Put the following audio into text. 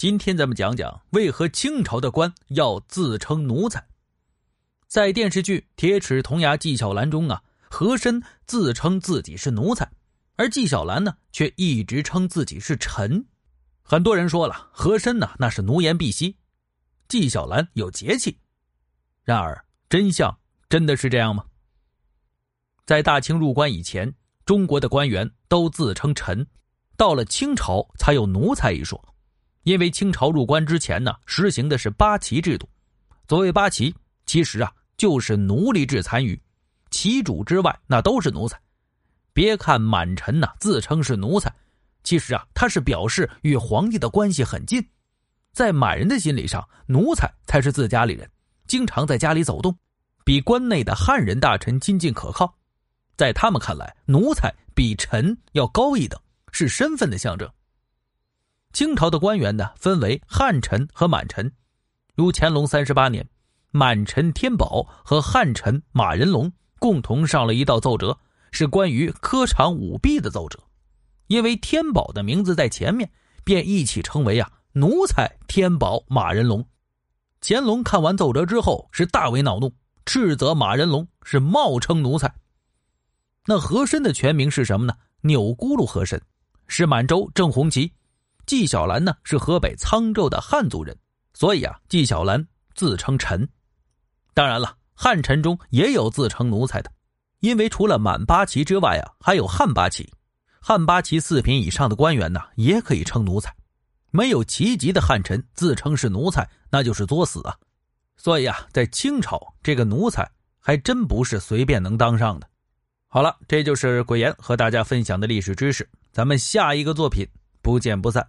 今天咱们讲讲为何清朝的官要自称奴才。在电视剧《铁齿铜牙纪晓岚》中啊，和珅自称自己是奴才，而纪晓岚呢却一直称自己是臣。很多人说了，和珅呢那是奴颜婢膝，纪晓岚有节气。然而真相真的是这样吗？在大清入关以前，中国的官员都自称臣，到了清朝才有奴才一说。因为清朝入关之前呢，实行的是八旗制度。所谓八旗，其实啊就是奴隶制残余，旗主之外那都是奴才。别看满臣呐自称是奴才，其实啊他是表示与皇帝的关系很近。在满人的心理上，奴才才是自家里人，经常在家里走动，比关内的汉人大臣亲近可靠。在他们看来，奴才比臣要高一等，是身份的象征。清朝的官员呢，分为汉臣和满臣。如乾隆三十八年，满臣天宝和汉臣马仁龙共同上了一道奏折，是关于科场舞弊的奏折。因为天宝的名字在前面，便一起称为啊奴才天宝马仁龙。乾隆看完奏折之后，是大为恼怒，斥责马仁龙是冒称奴才。那和珅的全名是什么呢？钮钴禄和珅，是满洲正红旗。纪晓岚呢是河北沧州的汉族人，所以啊，纪晓岚自称臣。当然了，汉臣中也有自称奴才的，因为除了满八旗之外啊，还有汉八旗。汉八旗四品以上的官员呢，也可以称奴才。没有旗级的汉臣自称是奴才，那就是作死啊。所以啊，在清朝，这个奴才还真不是随便能当上的。好了，这就是鬼言和大家分享的历史知识，咱们下一个作品不见不散。